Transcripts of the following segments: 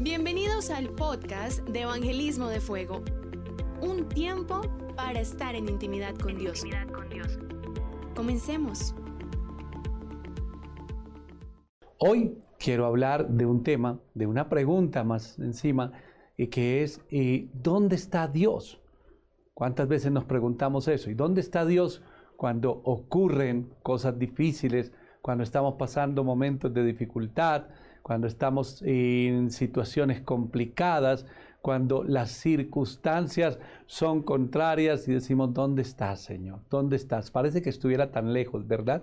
Bienvenidos al podcast de Evangelismo de Fuego. Un tiempo para estar en intimidad con Dios. Comencemos. Hoy quiero hablar de un tema, de una pregunta más encima, y que es, ¿y ¿dónde está Dios? ¿Cuántas veces nos preguntamos eso? ¿Y dónde está Dios cuando ocurren cosas difíciles, cuando estamos pasando momentos de dificultad, cuando estamos en situaciones complicadas, cuando las circunstancias son contrarias y decimos, ¿dónde estás, Señor? ¿Dónde estás? Parece que estuviera tan lejos, ¿verdad?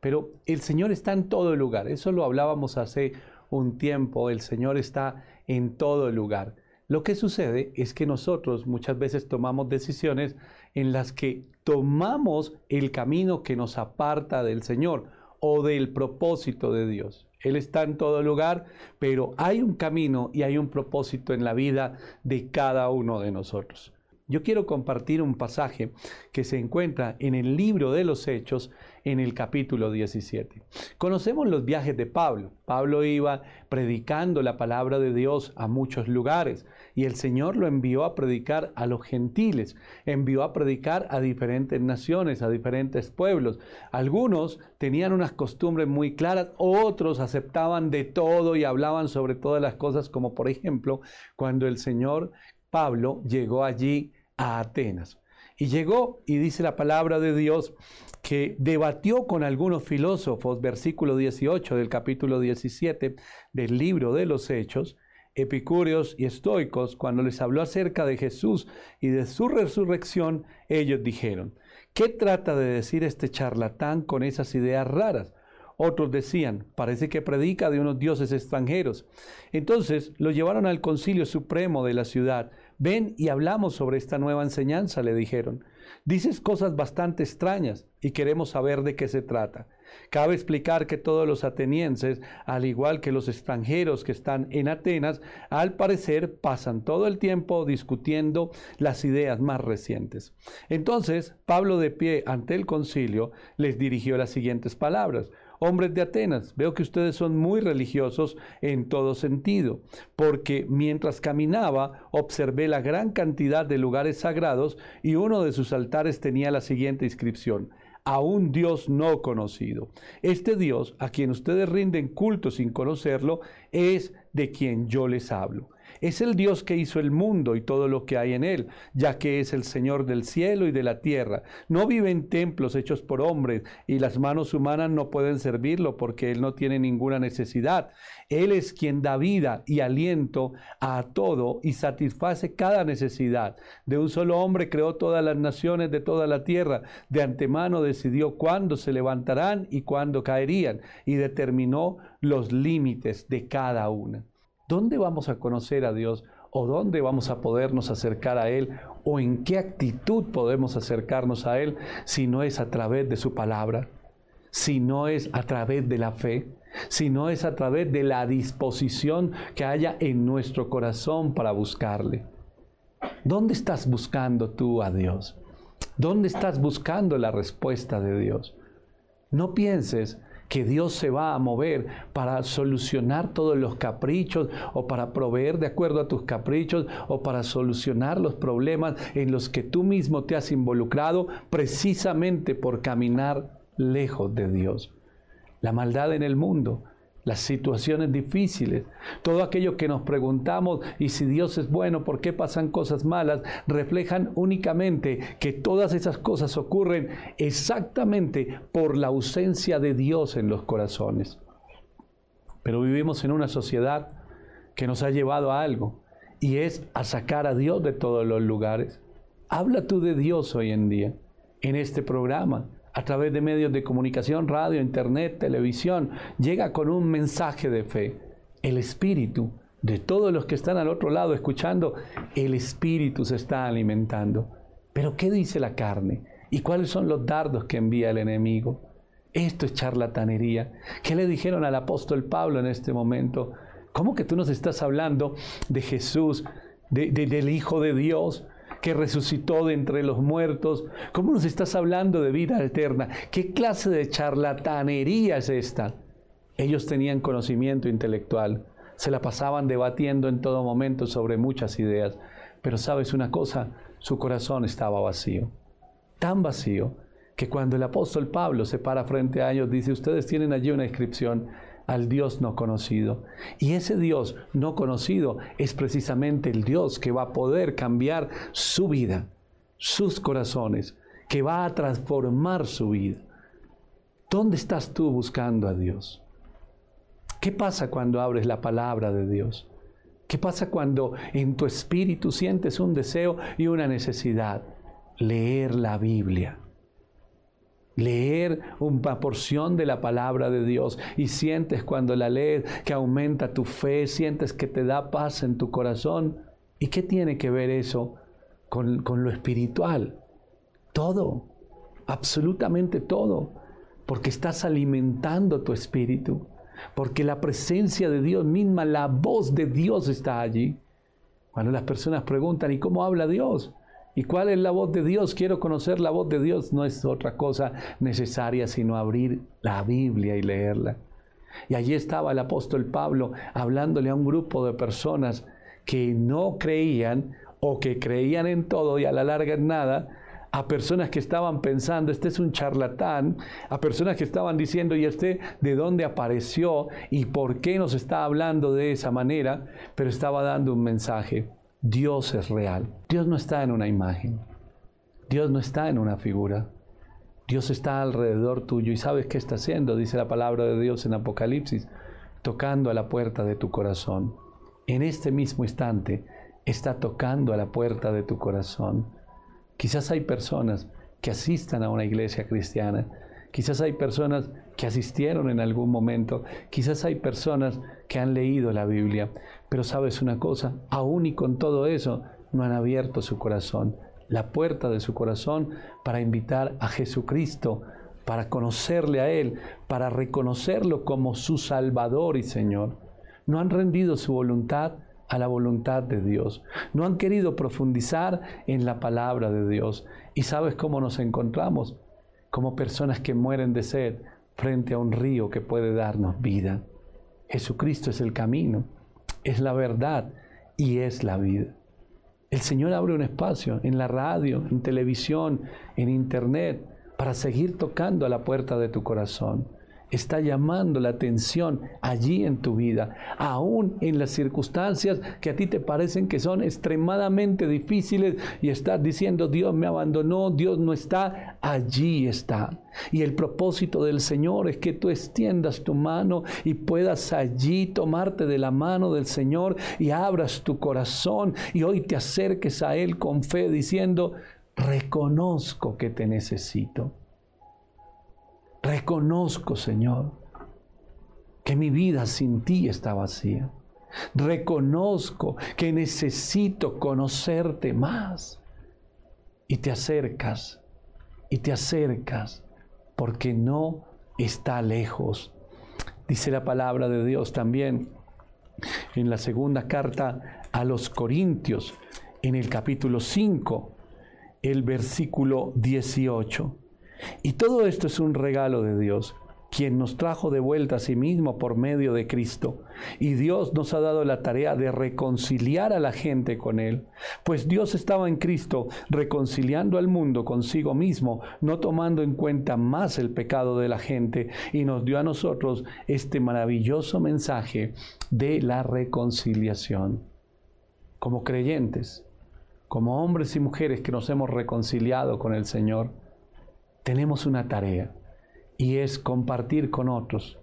Pero el Señor está en todo lugar. Eso lo hablábamos hace un tiempo. El Señor está en todo lugar. Lo que sucede es que nosotros muchas veces tomamos decisiones en las que tomamos el camino que nos aparta del Señor o del propósito de Dios. Él está en todo lugar, pero hay un camino y hay un propósito en la vida de cada uno de nosotros. Yo quiero compartir un pasaje que se encuentra en el libro de los Hechos en el capítulo 17. Conocemos los viajes de Pablo. Pablo iba predicando la palabra de Dios a muchos lugares y el Señor lo envió a predicar a los gentiles, envió a predicar a diferentes naciones, a diferentes pueblos. Algunos tenían unas costumbres muy claras, otros aceptaban de todo y hablaban sobre todas las cosas, como por ejemplo cuando el Señor Pablo llegó allí a Atenas. Y llegó, y dice la palabra de Dios, que debatió con algunos filósofos, versículo 18 del capítulo 17 del libro de los Hechos, epicúreos y estoicos, cuando les habló acerca de Jesús y de su resurrección, ellos dijeron, ¿qué trata de decir este charlatán con esas ideas raras? Otros decían, parece que predica de unos dioses extranjeros. Entonces lo llevaron al concilio supremo de la ciudad Ven y hablamos sobre esta nueva enseñanza, le dijeron. Dices cosas bastante extrañas y queremos saber de qué se trata. Cabe explicar que todos los atenienses, al igual que los extranjeros que están en Atenas, al parecer pasan todo el tiempo discutiendo las ideas más recientes. Entonces, Pablo de pie ante el concilio les dirigió las siguientes palabras. Hombres de Atenas, veo que ustedes son muy religiosos en todo sentido, porque mientras caminaba observé la gran cantidad de lugares sagrados y uno de sus altares tenía la siguiente inscripción a un Dios no conocido. Este Dios, a quien ustedes rinden culto sin conocerlo, es de quien yo les hablo. Es el Dios que hizo el mundo y todo lo que hay en él, ya que es el Señor del cielo y de la tierra. No vive en templos hechos por hombres y las manos humanas no pueden servirlo porque Él no tiene ninguna necesidad. Él es quien da vida y aliento a todo y satisface cada necesidad. De un solo hombre creó todas las naciones de toda la tierra. De antemano decidió cuándo se levantarán y cuándo caerían y determinó los límites de cada una. ¿Dónde vamos a conocer a Dios? ¿O dónde vamos a podernos acercar a Él? ¿O en qué actitud podemos acercarnos a Él si no es a través de su palabra? Si no es a través de la fe? Si no es a través de la disposición que haya en nuestro corazón para buscarle. ¿Dónde estás buscando tú a Dios? ¿Dónde estás buscando la respuesta de Dios? No pienses que Dios se va a mover para solucionar todos los caprichos o para proveer de acuerdo a tus caprichos o para solucionar los problemas en los que tú mismo te has involucrado precisamente por caminar lejos de Dios. La maldad en el mundo las situaciones difíciles, todo aquello que nos preguntamos y si Dios es bueno, ¿por qué pasan cosas malas? reflejan únicamente que todas esas cosas ocurren exactamente por la ausencia de Dios en los corazones. Pero vivimos en una sociedad que nos ha llevado a algo y es a sacar a Dios de todos los lugares. Habla tú de Dios hoy en día en este programa a través de medios de comunicación, radio, internet, televisión, llega con un mensaje de fe. el espíritu de todos los que están al otro lado escuchando, el espíritu se está alimentando. Pero ¿qué dice la carne? ¿Y cuáles son los dardos que envía el enemigo? Esto es charlatanería. ¿Qué le dijeron al apóstol Pablo en este momento? ¿Cómo que tú nos estás hablando de Jesús, del Hijo de Dios, que resucitó de entre los muertos? ¿Cómo nos estás hablando de vida eterna? ¿Qué clase de charlatanería es esta? Ellos tenían conocimiento intelectual, se la pasaban debatiendo en todo momento sobre muchas ideas, pero sabes una cosa, su corazón estaba vacío, tan vacío que cuando el apóstol Pablo se para frente a ellos dice, ustedes tienen allí una inscripción al Dios no conocido. Y ese Dios no conocido es precisamente el Dios que va a poder cambiar su vida, sus corazones, que va a transformar su vida. ¿Dónde estás tú buscando a Dios? ¿Qué pasa cuando abres la palabra de Dios? ¿Qué pasa cuando en tu espíritu sientes un deseo y una necesidad? Leer la Biblia. Leer una porción de la palabra de Dios y sientes cuando la lees que aumenta tu fe, sientes que te da paz en tu corazón. ¿Y qué tiene que ver eso con, con lo espiritual? Todo, absolutamente todo, porque estás alimentando tu espíritu porque la presencia de Dios misma, la voz de Dios está allí. Cuando las personas preguntan, ¿y cómo habla Dios? ¿Y cuál es la voz de Dios? Quiero conocer la voz de Dios. No es otra cosa necesaria sino abrir la Biblia y leerla. Y allí estaba el apóstol Pablo hablándole a un grupo de personas que no creían o que creían en todo y a la larga en nada, a personas que estaban pensando, este es un charlatán, a personas que estaban diciendo, ¿y este de dónde apareció y por qué nos está hablando de esa manera? Pero estaba dando un mensaje. Dios es real. Dios no está en una imagen. Dios no está en una figura. Dios está alrededor tuyo y sabes qué está haciendo, dice la palabra de Dios en Apocalipsis, tocando a la puerta de tu corazón. En este mismo instante está tocando a la puerta de tu corazón Quizás hay personas que asistan a una iglesia cristiana, quizás hay personas que asistieron en algún momento, quizás hay personas que han leído la Biblia, pero sabes una cosa, aún y con todo eso, no han abierto su corazón, la puerta de su corazón para invitar a Jesucristo, para conocerle a Él, para reconocerlo como su Salvador y Señor. No han rendido su voluntad a la voluntad de Dios. No han querido profundizar en la palabra de Dios. ¿Y sabes cómo nos encontramos? Como personas que mueren de sed frente a un río que puede darnos vida. Jesucristo es el camino, es la verdad y es la vida. El Señor abre un espacio en la radio, en televisión, en internet, para seguir tocando a la puerta de tu corazón está llamando la atención allí en tu vida, aún en las circunstancias que a ti te parecen que son extremadamente difíciles y estás diciendo, Dios me abandonó, Dios no está, allí está. Y el propósito del Señor es que tú extiendas tu mano y puedas allí tomarte de la mano del Señor y abras tu corazón y hoy te acerques a Él con fe diciendo, reconozco que te necesito. Reconozco, Señor, que mi vida sin ti está vacía. Reconozco que necesito conocerte más. Y te acercas, y te acercas, porque no está lejos. Dice la palabra de Dios también en la segunda carta a los Corintios, en el capítulo 5, el versículo 18. Y todo esto es un regalo de Dios, quien nos trajo de vuelta a sí mismo por medio de Cristo. Y Dios nos ha dado la tarea de reconciliar a la gente con Él. Pues Dios estaba en Cristo reconciliando al mundo consigo mismo, no tomando en cuenta más el pecado de la gente, y nos dio a nosotros este maravilloso mensaje de la reconciliación. Como creyentes, como hombres y mujeres que nos hemos reconciliado con el Señor, tenemos una tarea y es compartir con otros,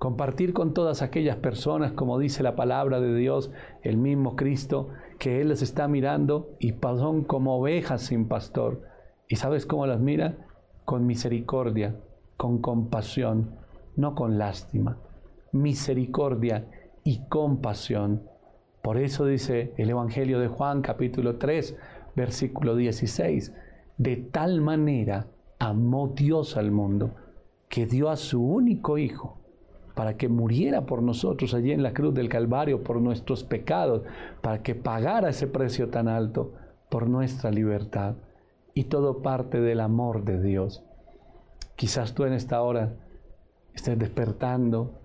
compartir con todas aquellas personas, como dice la palabra de Dios, el mismo Cristo, que Él les está mirando y son como ovejas sin pastor. ¿Y sabes cómo las mira? Con misericordia, con compasión, no con lástima. Misericordia y compasión. Por eso dice el Evangelio de Juan capítulo 3, versículo 16, de tal manera amó Dios al mundo que dio a su único Hijo para que muriera por nosotros allí en la cruz del Calvario por nuestros pecados, para que pagara ese precio tan alto por nuestra libertad. Y todo parte del amor de Dios. Quizás tú en esta hora estés despertando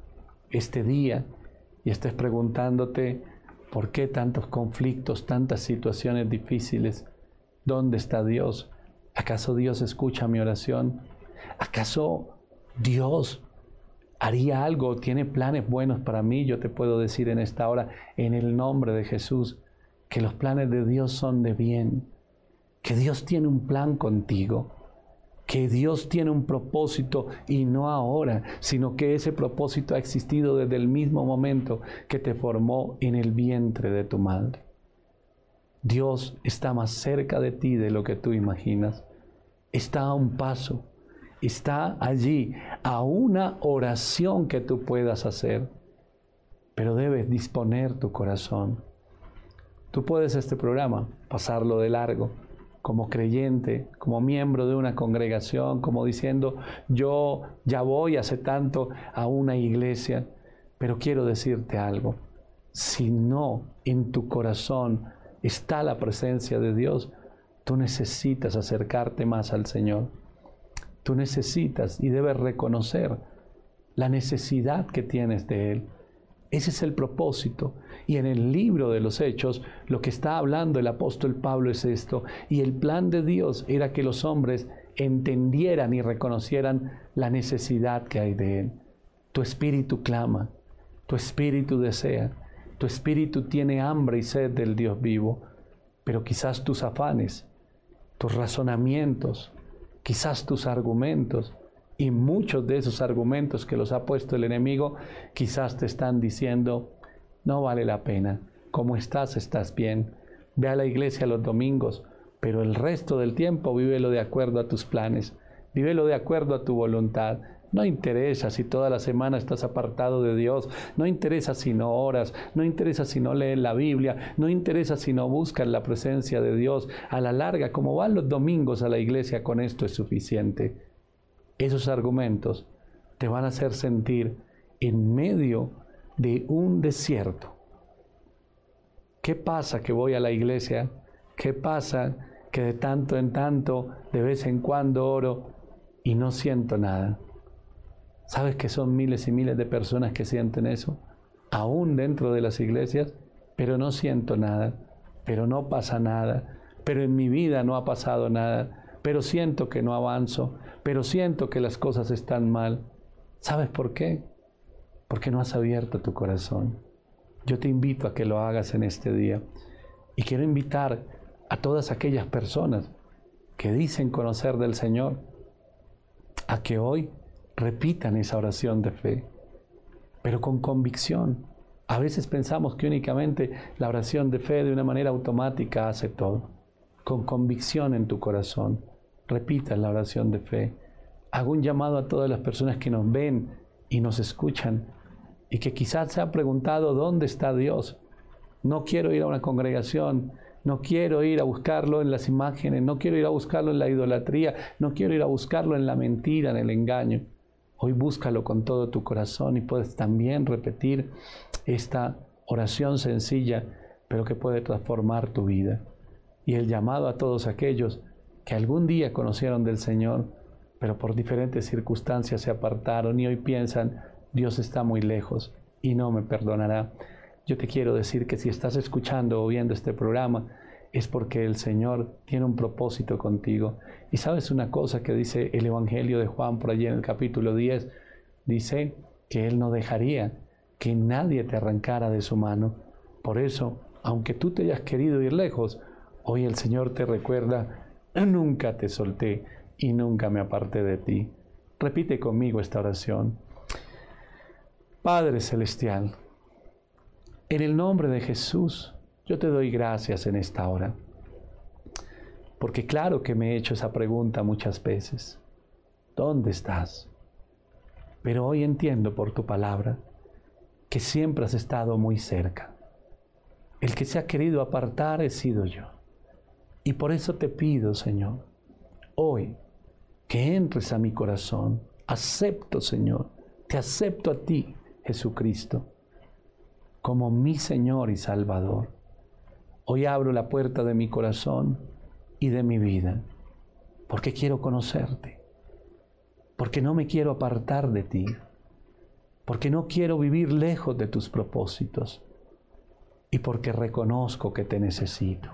este día y estés preguntándote por qué tantos conflictos, tantas situaciones difíciles. ¿Dónde está Dios? ¿Acaso Dios escucha mi oración? ¿Acaso Dios haría algo, tiene planes buenos para mí, yo te puedo decir en esta hora, en el nombre de Jesús, que los planes de Dios son de bien, que Dios tiene un plan contigo, que Dios tiene un propósito y no ahora, sino que ese propósito ha existido desde el mismo momento que te formó en el vientre de tu madre. Dios está más cerca de ti de lo que tú imaginas. Está a un paso está allí a una oración que tú puedas hacer, pero debes disponer tu corazón. Tú puedes este programa pasarlo de largo como creyente, como miembro de una congregación, como diciendo, yo ya voy hace tanto a una iglesia, pero quiero decirte algo, si no en tu corazón está la presencia de Dios, tú necesitas acercarte más al Señor. Tú necesitas y debes reconocer la necesidad que tienes de Él. Ese es el propósito. Y en el libro de los Hechos, lo que está hablando el apóstol Pablo es esto. Y el plan de Dios era que los hombres entendieran y reconocieran la necesidad que hay de Él. Tu espíritu clama, tu espíritu desea, tu espíritu tiene hambre y sed del Dios vivo, pero quizás tus afanes, tus razonamientos, quizás tus argumentos y muchos de esos argumentos que los ha puesto el enemigo, quizás te están diciendo, no vale la pena, como estás, estás bien, ve a la iglesia los domingos, pero el resto del tiempo vívelo de acuerdo a tus planes, vívelo de acuerdo a tu voluntad, no interesa si toda la semana estás apartado de Dios, no interesa si no oras, no interesa si no lees la Biblia, no interesa si no buscas la presencia de Dios. A la larga, como van los domingos a la iglesia, con esto es suficiente. Esos argumentos te van a hacer sentir en medio de un desierto. ¿Qué pasa que voy a la iglesia? ¿Qué pasa que de tanto en tanto, de vez en cuando oro y no siento nada? ¿Sabes que son miles y miles de personas que sienten eso? Aún dentro de las iglesias, pero no siento nada, pero no pasa nada, pero en mi vida no ha pasado nada, pero siento que no avanzo, pero siento que las cosas están mal. ¿Sabes por qué? Porque no has abierto tu corazón. Yo te invito a que lo hagas en este día. Y quiero invitar a todas aquellas personas que dicen conocer del Señor a que hoy repitan esa oración de fe, pero con convicción. A veces pensamos que únicamente la oración de fe de una manera automática hace todo. Con convicción en tu corazón, repita la oración de fe. Hago un llamado a todas las personas que nos ven y nos escuchan y que quizás se han preguntado dónde está Dios. No quiero ir a una congregación, no quiero ir a buscarlo en las imágenes, no quiero ir a buscarlo en la idolatría, no quiero ir a buscarlo en la mentira, en el engaño. Hoy búscalo con todo tu corazón y puedes también repetir esta oración sencilla, pero que puede transformar tu vida. Y el llamado a todos aquellos que algún día conocieron del Señor, pero por diferentes circunstancias se apartaron y hoy piensan, Dios está muy lejos y no me perdonará. Yo te quiero decir que si estás escuchando o viendo este programa, es porque el Señor tiene un propósito contigo. Y sabes una cosa que dice el Evangelio de Juan por allí en el capítulo 10, dice que Él no dejaría que nadie te arrancara de su mano. Por eso, aunque tú te hayas querido ir lejos, hoy el Señor te recuerda, nunca te solté y nunca me aparté de ti. Repite conmigo esta oración. Padre Celestial, en el nombre de Jesús, yo te doy gracias en esta hora, porque claro que me he hecho esa pregunta muchas veces. ¿Dónde estás? Pero hoy entiendo por tu palabra que siempre has estado muy cerca. El que se ha querido apartar he sido yo. Y por eso te pido, Señor, hoy que entres a mi corazón. Acepto, Señor, te acepto a ti, Jesucristo, como mi Señor y Salvador. Hoy abro la puerta de mi corazón y de mi vida, porque quiero conocerte, porque no me quiero apartar de ti porque no quiero vivir lejos de tus propósitos y porque reconozco que te necesito,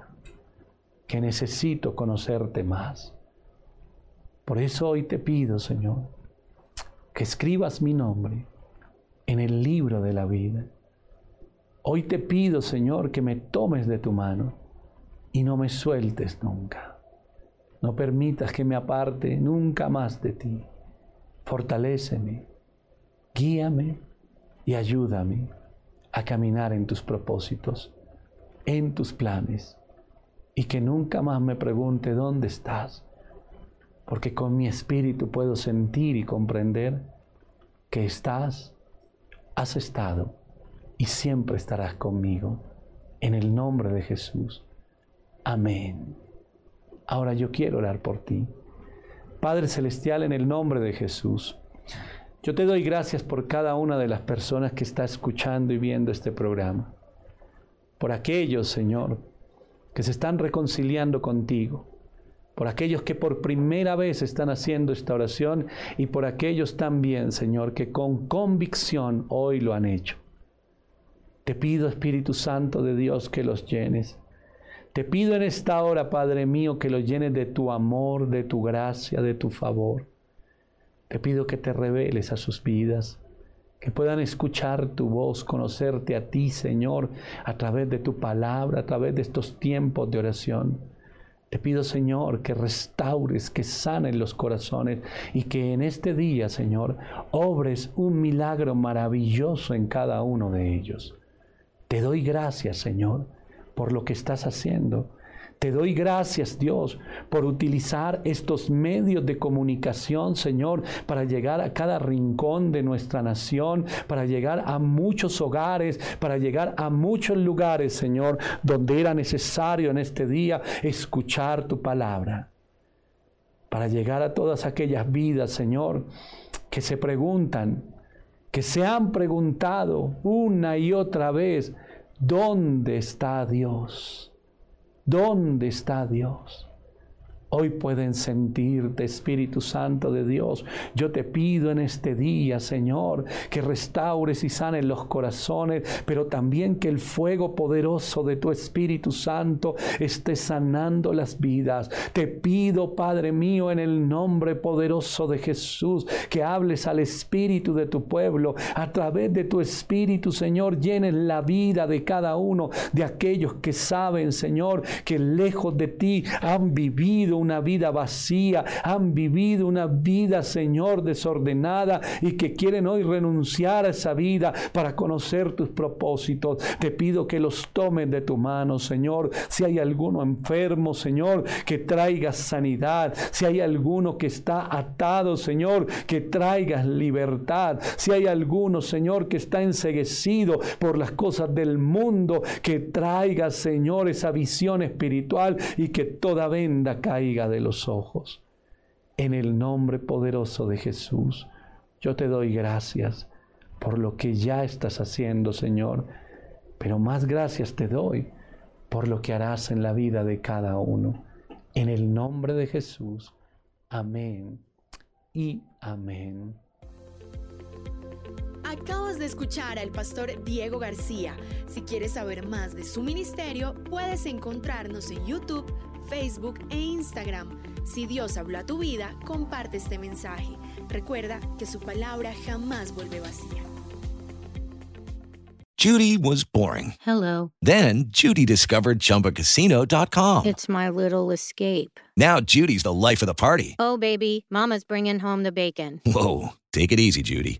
que necesito conocerte más. Por eso hoy te pido, Señor, que escribas mi nombre en el libro de la vida. Hoy te pido, Señor, que me tomes de tu mano y no me sueltes nunca. No permitas que me aparte nunca más de ti. Fortaléceme Guíame y ayúdame a caminar en tus propósitos, en tus planes, y que nunca más me pregunte dónde estás, porque con mi espíritu puedo sentir y comprender que estás, has estado y siempre estarás conmigo. En el nombre de Jesús. Amén. Ahora yo quiero orar por ti. Padre Celestial, en el nombre de Jesús. Yo te doy gracias por cada una de las personas que está escuchando y viendo este programa. Por aquellos, Señor, que se están reconciliando contigo. Por aquellos que por primera vez están haciendo esta oración y por aquellos también, Señor, que con convicción hoy lo han hecho. Te pido, Espíritu Santo de Dios, que los llenes. Te pido en esta hora, Padre mío, que los llenes de tu amor, de tu gracia, de tu favor. Te pido que te reveles a sus vidas, que puedan escuchar tu voz, conocerte a ti, Señor, a través de tu palabra, a través de estos tiempos de oración. Te pido, Señor, que restaures, que sanen los corazones y que en este día, Señor, obres un milagro maravilloso en cada uno de ellos. Te doy gracias, Señor, por lo que estás haciendo te doy gracias, Dios, por utilizar estos medios de comunicación, Señor, para llegar a cada rincón de nuestra nación, para llegar a muchos hogares, para llegar a muchos lugares, Señor, donde era necesario en este día escuchar tu palabra. Para llegar a todas aquellas vidas, Señor, que se preguntan, que se han preguntado una y otra vez, ¿dónde está Dios? ¿Dónde está Dios? Hoy pueden sentirte, Espíritu Santo de Dios. Yo te pido en este día, Señor, que restaures y sanes los corazones, pero también que el fuego poderoso de tu Espíritu Santo esté sanando las vidas. Te pido, Padre mío, en el nombre poderoso de Jesús, que hables al Espíritu de tu pueblo. A través de tu Espíritu, Señor, llenes la vida de cada uno de aquellos que saben, Señor, que lejos de ti han vivido una vida vacía, han vivido una vida, Señor, desordenada y que quieren hoy renunciar a esa vida para conocer tus propósitos. Te pido que los tomes de tu mano, Señor. Si hay alguno enfermo, Señor, que traigas sanidad. Si hay alguno que está atado, Señor, que traigas libertad. Si hay alguno, Señor, que está enseguecido por las cosas del mundo, que traigas, Señor, esa visión espiritual y que toda venda caiga de los ojos. En el nombre poderoso de Jesús, yo te doy gracias por lo que ya estás haciendo, Señor, pero más gracias te doy por lo que harás en la vida de cada uno. En el nombre de Jesús. Amén y amén. Acabas de escuchar al pastor Diego García. Si quieres saber más de su ministerio, puedes encontrarnos en YouTube Facebook e Instagram. Si Dios habló a tu vida, comparte este mensaje. Recuerda que su palabra jamás vuelve vacía. Judy was boring. Hello. Then Judy discovered chumbacasino.com. It's my little escape. Now Judy's the life of the party. Oh, baby, Mama's bringing home the bacon. Whoa. Take it easy, Judy.